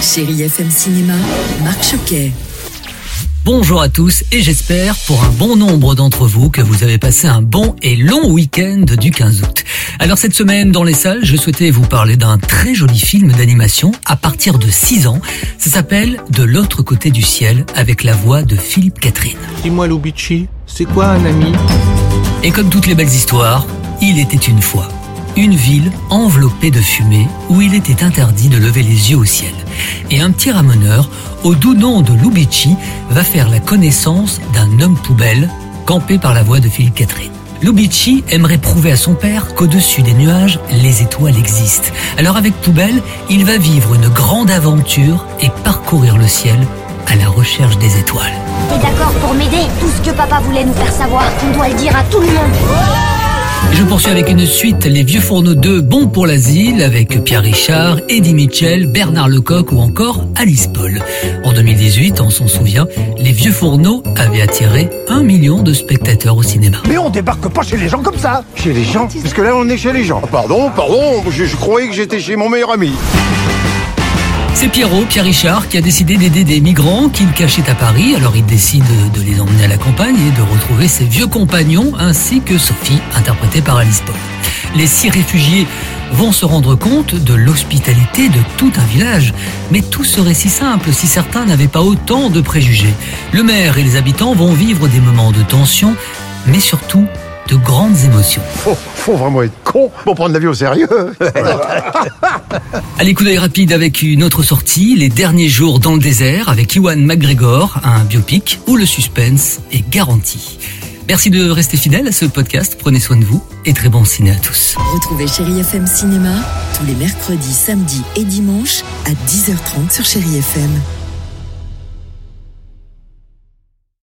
Chérie FM Cinéma, Marc Choquet. Bonjour à tous et j'espère pour un bon nombre d'entre vous que vous avez passé un bon et long week-end du 15 août. Alors cette semaine dans les salles, je souhaitais vous parler d'un très joli film d'animation à partir de 6 ans. Ça s'appelle De l'autre côté du ciel avec la voix de Philippe Catherine. Dis-moi Lubici, c'est quoi un ami? Et comme toutes les belles histoires, il était une fois une ville enveloppée de fumée où il était interdit de lever les yeux au ciel. Et un petit ramoneur, au doux nom de Lubici, va faire la connaissance d'un homme poubelle, campé par la voix de Philippe Catherine. Lubici aimerait prouver à son père qu'au-dessus des nuages, les étoiles existent. Alors avec Poubelle, il va vivre une grande aventure et parcourir le ciel à la recherche des étoiles. T'es d'accord pour m'aider? Tout ce que papa voulait nous faire savoir, on doit le dire à tout le monde. Je poursuis avec une suite, Les Vieux Fourneaux 2, Bon pour l'asile, avec Pierre Richard, Eddie Mitchell, Bernard Lecoq ou encore Alice Paul. En 2018, on s'en souvient, Les Vieux Fourneaux avaient attiré un million de spectateurs au cinéma. Mais on débarque pas chez les gens comme ça Chez les gens Parce que là on est chez les gens. Ah, Pardon, pardon, je, je croyais que j'étais chez mon meilleur ami. C'est Pierrot, Pierre Richard, qui a décidé d'aider des migrants qu'il cachait à Paris. Alors il décide de les emmener à la campagne et de retrouver ses vieux compagnons ainsi que Sophie, interprétée par Alice Paul. Les six réfugiés vont se rendre compte de l'hospitalité de tout un village. Mais tout serait si simple si certains n'avaient pas autant de préjugés. Le maire et les habitants vont vivre des moments de tension, mais surtout de grandes émotions. Faut, faut vraiment être con pour prendre la vie au sérieux. Allez, coup d'œil rapide avec une autre sortie, Les derniers jours dans le désert, avec Iwan McGregor, un biopic où le suspense est garanti. Merci de rester fidèle à ce podcast, prenez soin de vous et très bon ciné à tous. Retrouvez Chérie FM Cinéma tous les mercredis, samedis et dimanches à 10h30 sur Chérie FM.